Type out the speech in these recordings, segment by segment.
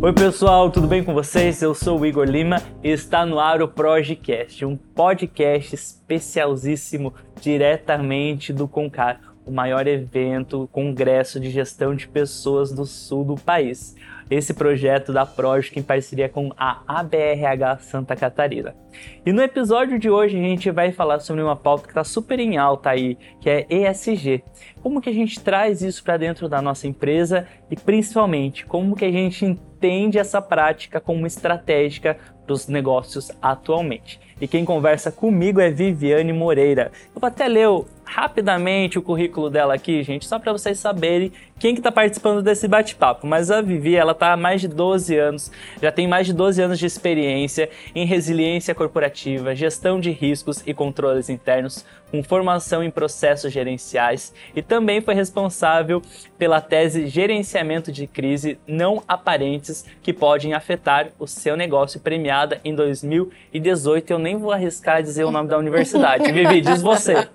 Oi pessoal, tudo bem com vocês? Eu sou o Igor Lima e está no ar o Projecast, um podcast especialíssimo diretamente do Concar, o maior evento, congresso de gestão de pessoas do sul do país. Esse projeto da Project em parceria com a ABRH Santa Catarina. E no episódio de hoje a gente vai falar sobre uma pauta que está super em alta aí, que é ESG. Como que a gente traz isso para dentro da nossa empresa e principalmente como que a gente entende essa prática como estratégica para os negócios atualmente. E quem conversa comigo é Viviane Moreira. Eu vou até ler rapidamente o currículo dela aqui, gente, só para vocês saberem quem que está participando desse bate-papo. Mas a Vivi, ela está há mais de 12 anos, já tem mais de 12 anos de experiência em resiliência corporativa, gestão de riscos e controles internos, com formação em processos gerenciais e também foi responsável pela tese Gerenciamento de Crise Não Aparentes que podem afetar o seu negócio em 2018. Eu nem vou arriscar dizer o nome da universidade. Vivi, diz você.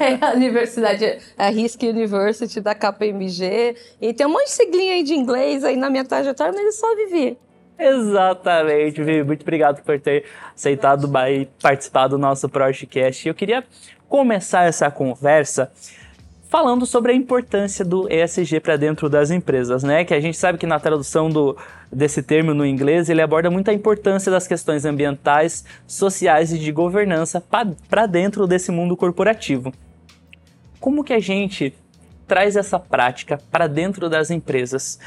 É a universidade, a Risk University da KPMG. E tem um monte de siglinha aí de inglês aí na minha trajetória, mas eu só vivi. Exatamente, Vivi. Muito obrigado por ter aceitado participar do nosso podcast. Eu queria começar essa conversa falando sobre a importância do ESG para dentro das empresas, né? Que a gente sabe que na tradução do, desse termo no inglês ele aborda muito a importância das questões ambientais, sociais e de governança para dentro desse mundo corporativo. Como que a gente traz essa prática para dentro das empresas,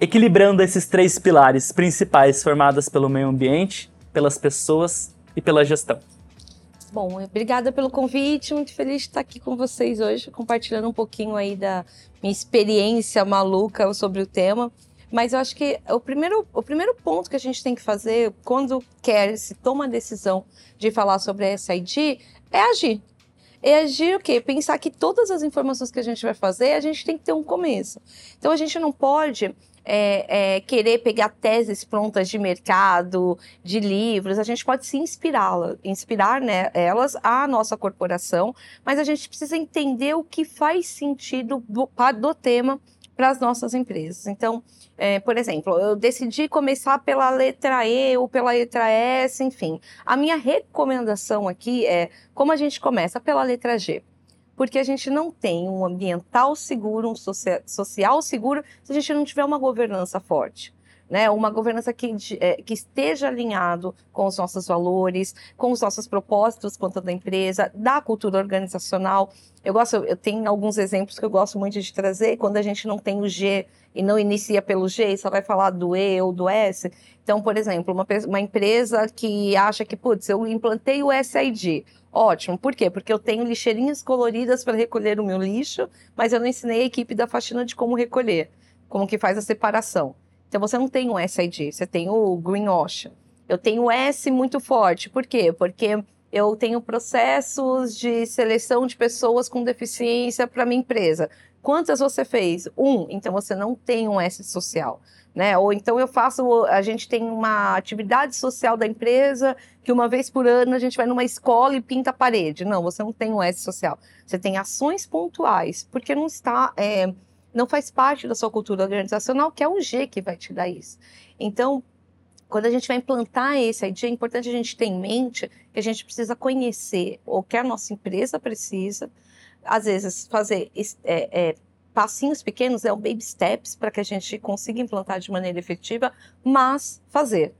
equilibrando esses três pilares principais formadas pelo meio ambiente, pelas pessoas e pela gestão? Bom, obrigada pelo convite, muito feliz de estar aqui com vocês hoje, compartilhando um pouquinho aí da minha experiência maluca sobre o tema. Mas eu acho que o primeiro, o primeiro ponto que a gente tem que fazer quando quer, se toma a decisão de falar sobre a SID, é agir. É agir o quê? Pensar que todas as informações que a gente vai fazer, a gente tem que ter um começo. Então a gente não pode é, é, querer pegar teses prontas de mercado, de livros, a gente pode se inspirá-las, inspirar né, elas à nossa corporação, mas a gente precisa entender o que faz sentido do, do tema para as nossas empresas. Então, é, por exemplo, eu decidi começar pela letra E ou pela letra S, enfim. A minha recomendação aqui é como a gente começa pela letra G porque a gente não tem um ambiental seguro, um social seguro, se a gente não tiver uma governança forte. Né, uma governança que, é, que, esteja alinhado com os nossos valores, com os nossos propósitos quanto da empresa, da cultura organizacional. Eu gosto, eu tenho alguns exemplos que eu gosto muito de trazer, quando a gente não tem o G e não inicia pelo G, só vai falar do E ou do S. Então, por exemplo, uma, uma empresa que acha que, putz, eu implantei o SID, Ótimo. Por quê? Porque eu tenho lixeirinhas coloridas para recolher o meu lixo, mas eu não ensinei a equipe da faxina de como recolher, como que faz a separação. Então você não tem o SID, você tem o Green Ocean. Eu tenho o S muito forte. Por quê? Porque eu tenho processos de seleção de pessoas com deficiência para minha empresa. Quantas você fez? Um. Então você não tem um S social né? Ou então eu faço, a gente tem uma atividade social da empresa que uma vez por ano a gente vai numa escola e pinta a parede. Não, você não tem um S social. Você tem ações pontuais, porque não está, é, não faz parte da sua cultura organizacional, que é o G que vai te dar isso. Então, quando a gente vai implantar esse ID, é importante a gente ter em mente que a gente precisa conhecer o que a nossa empresa precisa, às vezes fazer é, é, passinhos pequenos, é o baby steps para que a gente consiga implantar de maneira efetiva, mas fazer.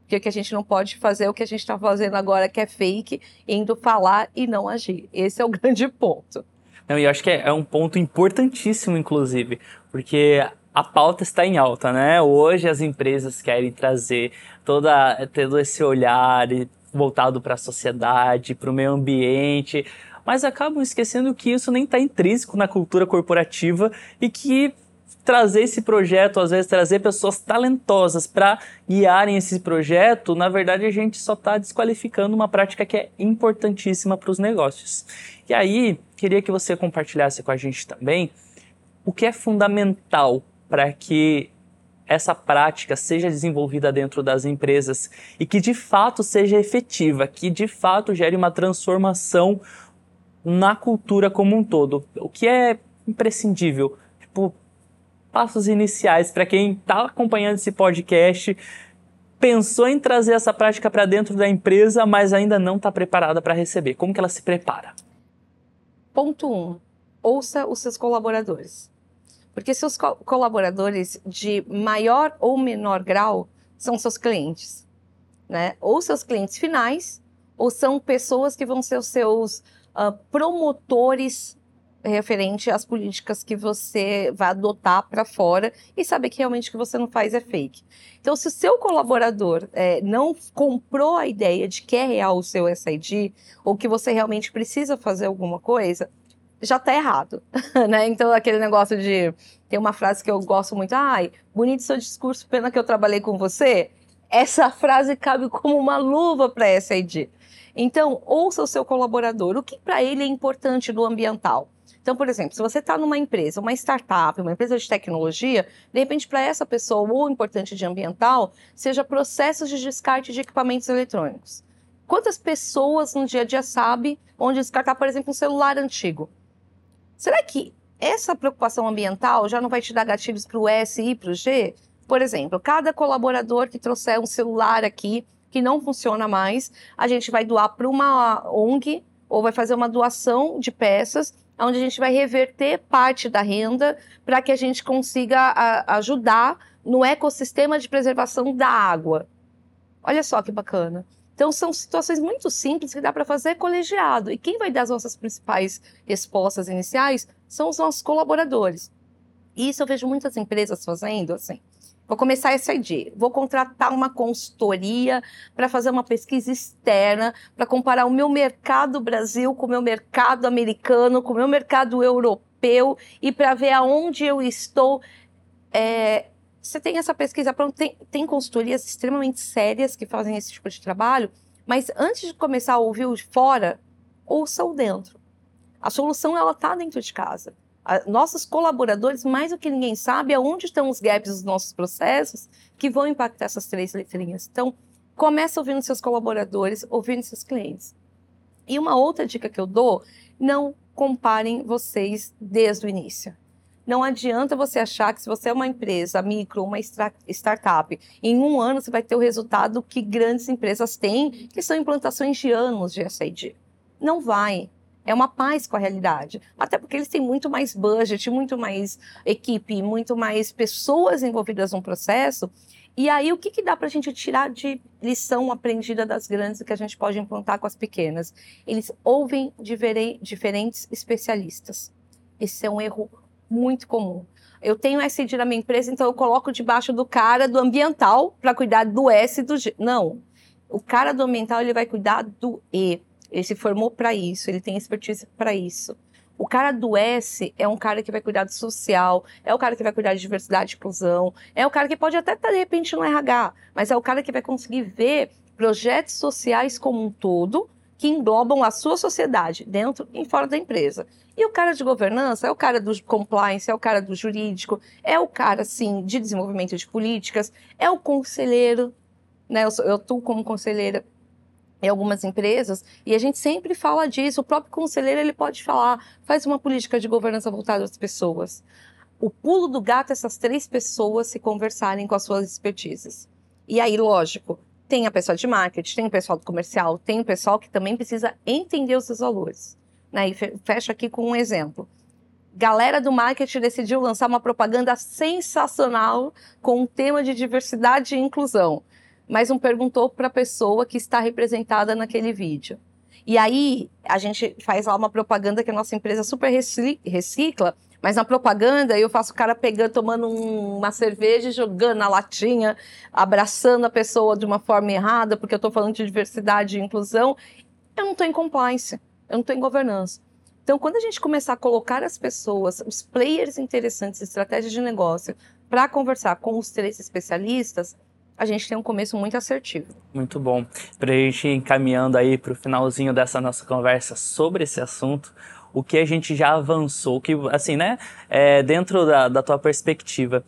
Porque o que a gente não pode fazer é o que a gente está fazendo agora, que é fake, indo falar e não agir. Esse é o grande ponto. Não, e eu acho que é, é um ponto importantíssimo, inclusive, porque a pauta está em alta, né? Hoje as empresas querem trazer toda, todo esse olhar voltado para a sociedade, para o meio ambiente, mas acabam esquecendo que isso nem está intrínseco na cultura corporativa e que trazer esse projeto, às vezes trazer pessoas talentosas para guiarem esse projeto, na verdade a gente só está desqualificando uma prática que é importantíssima para os negócios. E aí, queria que você compartilhasse com a gente também o que é fundamental para que essa prática seja desenvolvida dentro das empresas e que de fato seja efetiva, que de fato gere uma transformação na cultura como um todo. O que é imprescindível? Tipo, passos iniciais para quem está acompanhando esse podcast, pensou em trazer essa prática para dentro da empresa, mas ainda não está preparada para receber. Como que ela se prepara? Ponto 1. Um, ouça os seus colaboradores. Porque seus co colaboradores de maior ou menor grau são seus clientes, né? Ou seus clientes finais, ou são pessoas que vão ser os seus uh, promotores referente às políticas que você vai adotar para fora e saber que realmente o que você não faz é fake. Então, se o seu colaborador é, não comprou a ideia de que é real o seu SID ou que você realmente precisa fazer alguma coisa, já está errado, né? Então, aquele negócio de... Tem uma frase que eu gosto muito. Ai, bonito seu discurso, pena que eu trabalhei com você. Essa frase cabe como uma luva para SID. Então, ouça o seu colaborador. O que para ele é importante do ambiental? Então, por exemplo, se você está numa empresa, uma startup, uma empresa de tecnologia, de repente para essa pessoa o importante de ambiental seja processos de descarte de equipamentos eletrônicos. Quantas pessoas no dia a dia sabem onde descartar, por exemplo, um celular antigo? Será que essa preocupação ambiental já não vai te dar gatilhos para o S e para o G? Por exemplo, cada colaborador que trouxer um celular aqui que não funciona mais, a gente vai doar para uma ONG ou vai fazer uma doação de peças, onde a gente vai reverter parte da renda para que a gente consiga a, ajudar no ecossistema de preservação da água. Olha só que bacana. Então, são situações muito simples que dá para fazer colegiado. E quem vai dar as nossas principais respostas iniciais são os nossos colaboradores. E isso eu vejo muitas empresas fazendo assim. Vou começar essa ideia. Vou contratar uma consultoria para fazer uma pesquisa externa, para comparar o meu mercado Brasil com o meu mercado americano, com o meu mercado europeu e para ver aonde eu estou. É, você tem essa pesquisa pronta, tem, tem consultorias extremamente sérias que fazem esse tipo de trabalho, mas antes de começar a ouvir o de fora, ouça o dentro. A solução ela está dentro de casa. Nossos colaboradores, mais do que ninguém sabe, aonde estão os gaps dos nossos processos que vão impactar essas três letrinhas. Então, começa ouvindo seus colaboradores, ouvindo seus clientes. E uma outra dica que eu dou, não comparem vocês desde o início. Não adianta você achar que se você é uma empresa micro, uma startup, em um ano você vai ter o resultado que grandes empresas têm, que são implantações de anos de SID. Não vai. É uma paz com a realidade. Até porque eles têm muito mais budget, muito mais equipe, muito mais pessoas envolvidas no processo. E aí, o que, que dá para a gente tirar de lição aprendida das grandes que a gente pode implantar com as pequenas? Eles ouvem diferentes especialistas. Esse é um erro muito comum. Eu tenho SID na minha empresa, então eu coloco debaixo do cara do ambiental para cuidar do S e do G. Não. O cara do ambiental ele vai cuidar do E. Ele se formou para isso, ele tem expertise para isso. O cara do S é um cara que vai cuidar do social, é o cara que vai cuidar de diversidade e inclusão, é o cara que pode até estar de repente no RH, mas é o cara que vai conseguir ver projetos sociais como um todo que englobam a sua sociedade, dentro e fora da empresa. E o cara de governança é o cara do compliance, é o cara do jurídico, é o cara, sim, de desenvolvimento de políticas, é o conselheiro, né? Eu, eu atuo como conselheira em algumas empresas e a gente sempre fala disso. O próprio conselheiro ele pode falar, faz uma política de governança voltada às pessoas. O pulo do gato é essas três pessoas se conversarem com as suas expertises. E aí, lógico, tem a pessoa de marketing, tem o pessoal do comercial, tem o pessoal que também precisa entender os seus valores. Né? E fecho aqui com um exemplo. Galera do marketing decidiu lançar uma propaganda sensacional com um tema de diversidade e inclusão, mas não perguntou para a pessoa que está representada naquele vídeo. E aí a gente faz lá uma propaganda que a nossa empresa super recicla, mas na propaganda eu faço o cara pegando, tomando um, uma cerveja, jogando na latinha, abraçando a pessoa de uma forma errada, porque eu estou falando de diversidade e inclusão. Eu não estou em compliance, eu não estou em governança. Então, quando a gente começar a colocar as pessoas, os players interessantes, estratégias de negócio, para conversar com os três especialistas, a gente tem um começo muito assertivo. Muito bom. Para a gente ir encaminhando aí para o finalzinho dessa nossa conversa sobre esse assunto, o que a gente já avançou, que assim, né, é, dentro da, da tua perspectiva,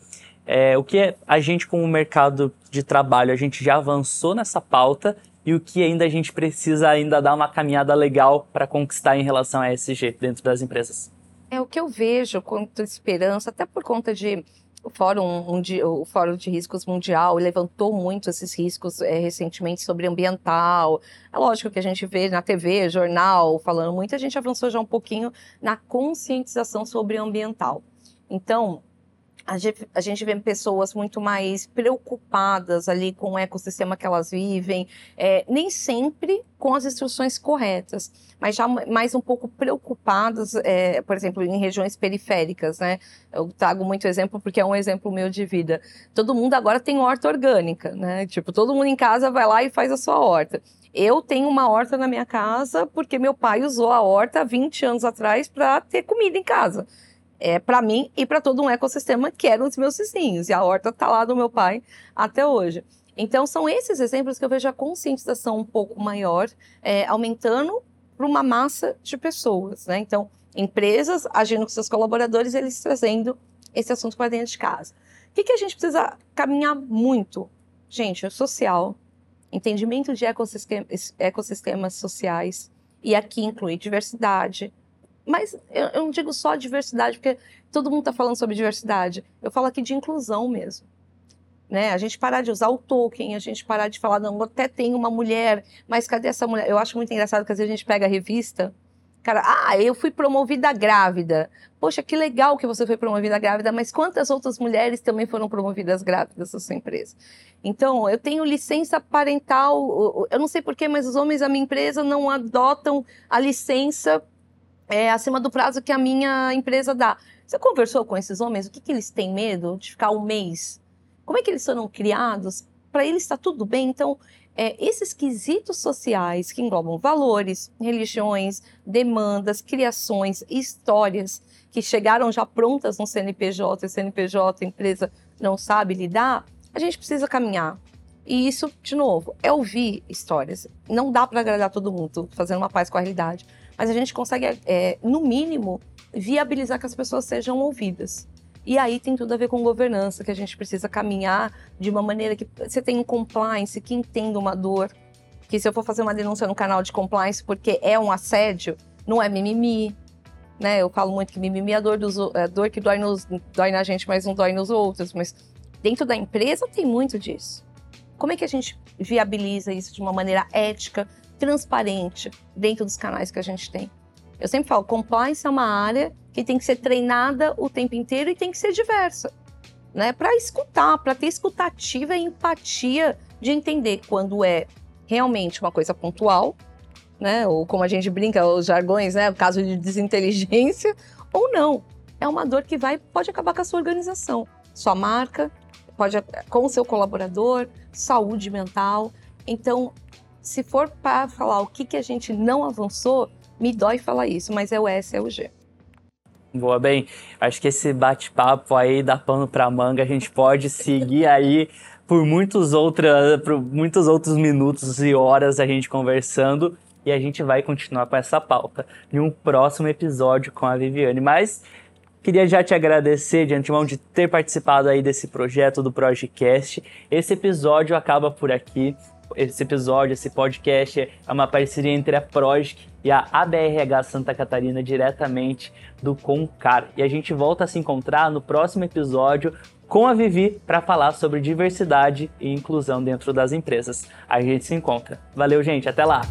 é, o que a gente com o mercado de trabalho, a gente já avançou nessa pauta e o que ainda a gente precisa ainda dar uma caminhada legal para conquistar em relação a ESG dentro das empresas? É o que eu vejo quanto esperança, até por conta de o Fórum, o Fórum de Riscos Mundial levantou muito esses riscos é, recentemente sobre ambiental. É lógico que a gente vê na TV, jornal, falando muito, a gente avançou já um pouquinho na conscientização sobre ambiental. Então, a gente, vê pessoas muito mais preocupadas ali com o ecossistema que elas vivem, é, nem sempre com as instruções corretas, mas já mais um pouco preocupadas, é, por exemplo, em regiões periféricas, né? Eu trago muito exemplo porque é um exemplo meu de vida. Todo mundo agora tem horta orgânica, né? Tipo, todo mundo em casa vai lá e faz a sua horta. Eu tenho uma horta na minha casa porque meu pai usou a horta 20 anos atrás para ter comida em casa é, para mim e para todo um ecossistema que eram os meus vizinhos. E a horta está lá do meu pai até hoje. Então, são esses exemplos que eu vejo a conscientização um pouco maior, é, aumentando para uma massa de pessoas. Né? Então, empresas agindo com seus colaboradores, eles trazendo esse assunto para dentro de casa. O que, que a gente precisa caminhar muito? Gente, é social, entendimento de ecossistemas, ecossistemas sociais, e aqui inclui diversidade, mas eu, eu não digo só diversidade, porque todo mundo está falando sobre diversidade. Eu falo aqui de inclusão mesmo. Né? A gente parar de usar o token, a gente parar de falar, não, até tem uma mulher, mas cadê essa mulher? Eu acho muito engraçado que às vezes a gente pega a revista, cara, ah, eu fui promovida grávida. Poxa, que legal que você foi promovida grávida, mas quantas outras mulheres também foram promovidas grávidas na sua empresa? Então, eu tenho licença parental, eu não sei porquê, mas os homens da minha empresa não adotam a licença é, acima do prazo que a minha empresa dá. Você conversou com esses homens? O que, que eles têm medo de ficar um mês? Como é que eles foram criados? Para eles está tudo bem? Então, é, esses quesitos sociais que englobam valores, religiões, demandas, criações, histórias que chegaram já prontas no CNPJ, e CNPJ, a empresa não sabe lidar, a gente precisa caminhar. E isso, de novo, é ouvir histórias. Não dá para agradar todo mundo, fazendo uma paz com a realidade mas a gente consegue, é, no mínimo, viabilizar que as pessoas sejam ouvidas. E aí tem tudo a ver com governança, que a gente precisa caminhar de uma maneira que você tem um compliance que entenda uma dor. Que se eu for fazer uma denúncia no canal de compliance porque é um assédio, não é mimimi. Né? Eu falo muito que mimimi é a dor, dos, é dor que dói, nos, dói na gente, mas não dói nos outros. Mas dentro da empresa tem muito disso. Como é que a gente viabiliza isso de uma maneira ética, transparente dentro dos canais que a gente tem. Eu sempre falo, compliance é uma área que tem que ser treinada o tempo inteiro e tem que ser diversa, né? Para escutar, para ter escutativa e empatia de entender quando é realmente uma coisa pontual, né? Ou como a gente brinca, os jargões, né? O caso de desinteligência, ou não. É uma dor que vai pode acabar com a sua organização, sua marca, pode com o seu colaborador, saúde mental. Então, se for para falar o que, que a gente não avançou, me dói falar isso, mas é o S, é o G. Boa, bem, acho que esse bate-papo aí dá pano para manga, a gente pode seguir aí por muitos, outra, por muitos outros minutos e horas a gente conversando e a gente vai continuar com essa pauta em um próximo episódio com a Viviane. Mas queria já te agradecer de antemão de ter participado aí desse projeto do Projecast. Esse episódio acaba por aqui esse episódio, esse podcast é uma parceria entre a Projic e a ABRH Santa Catarina, diretamente do Concar. E a gente volta a se encontrar no próximo episódio com a Vivi para falar sobre diversidade e inclusão dentro das empresas. A gente se encontra. Valeu, gente, até lá!